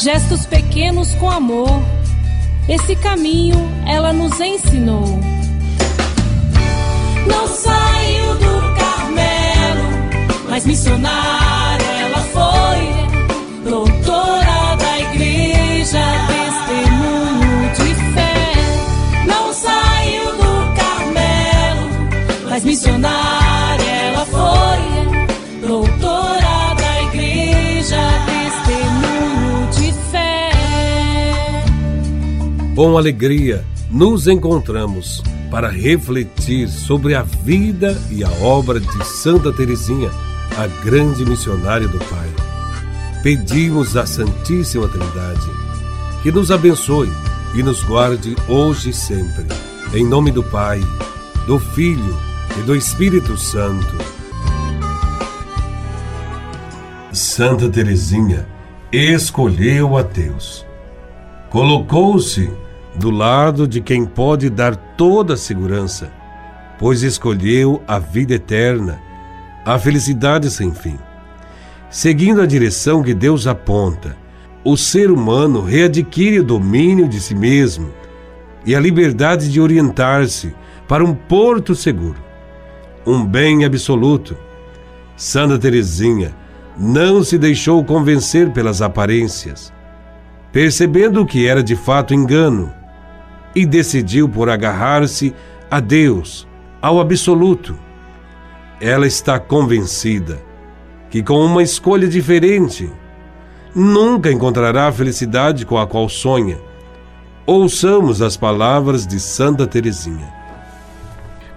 gestos pequenos com amor. Esse caminho ela nos ensinou. Não saiu do Carmelo, mas missionária Com alegria, nos encontramos para refletir sobre a vida e a obra de Santa Teresinha, a grande missionária do Pai. Pedimos à Santíssima Trindade que nos abençoe e nos guarde hoje e sempre. Em nome do Pai, do Filho e do Espírito Santo. Santa Teresinha escolheu a Deus. Colocou-se do lado de quem pode dar toda a segurança, pois escolheu a vida eterna, a felicidade sem fim. Seguindo a direção que Deus aponta, o ser humano readquire o domínio de si mesmo e a liberdade de orientar-se para um porto seguro, um bem absoluto. Santa Teresinha não se deixou convencer pelas aparências, percebendo que era de fato engano e decidiu por agarrar-se a Deus, ao absoluto. Ela está convencida que com uma escolha diferente, nunca encontrará a felicidade com a qual sonha. Ouçamos as palavras de Santa Teresinha.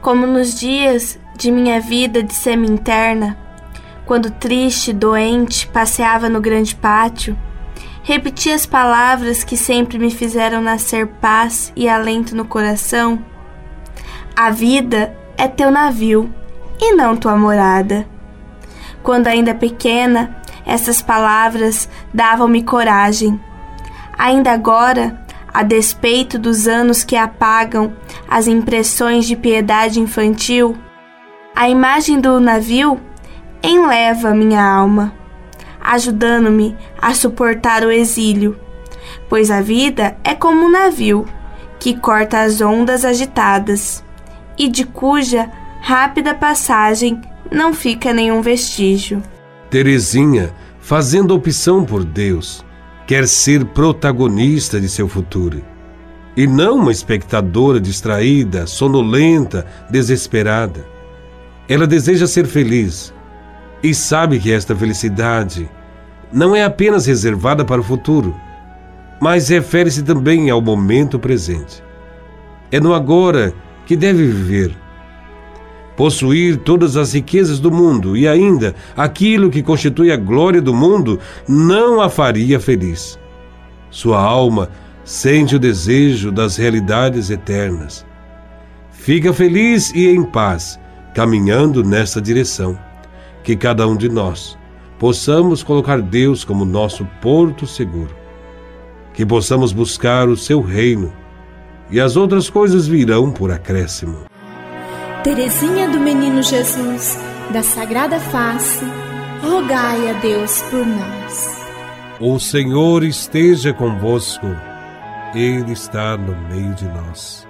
Como nos dias de minha vida de semi-interna, quando triste, doente, passeava no grande pátio, repeti as palavras que sempre me fizeram nascer paz e alento no coração. A vida é teu navio e não tua morada. Quando ainda pequena, essas palavras davam-me coragem. Ainda agora, a despeito dos anos que apagam as impressões de piedade infantil, a imagem do navio enleva minha alma ajudando-me a suportar o exílio, pois a vida é como um navio que corta as ondas agitadas e de cuja rápida passagem não fica nenhum vestígio. Terezinha, fazendo opção por Deus, quer ser protagonista de seu futuro e não uma espectadora distraída, sonolenta, desesperada. Ela deseja ser feliz e sabe que esta felicidade não é apenas reservada para o futuro, mas refere-se também ao momento presente. É no agora que deve viver. Possuir todas as riquezas do mundo e ainda aquilo que constitui a glória do mundo não a faria feliz. Sua alma sente o desejo das realidades eternas. Fica feliz e em paz, caminhando nesta direção que cada um de nós possamos colocar Deus como nosso porto seguro, que possamos buscar o seu reino e as outras coisas virão por acréscimo. Teresinha do Menino Jesus, da Sagrada Face, rogai a Deus por nós. O Senhor esteja convosco, Ele está no meio de nós.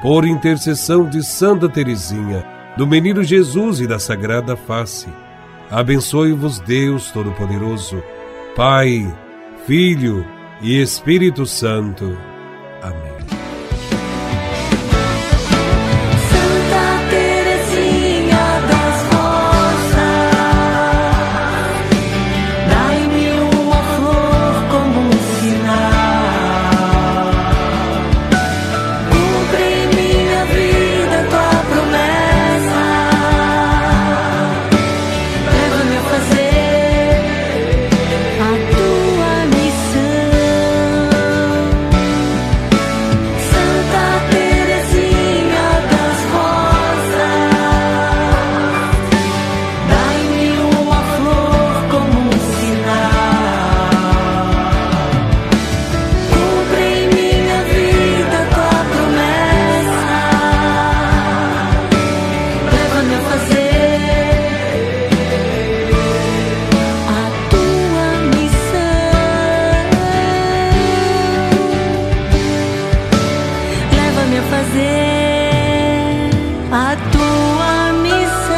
Por intercessão de Santa Teresinha, do Menino Jesus e da Sagrada Face. Abençoe-vos Deus Todo-Poderoso, Pai, Filho e Espírito Santo. Amém. sua missão.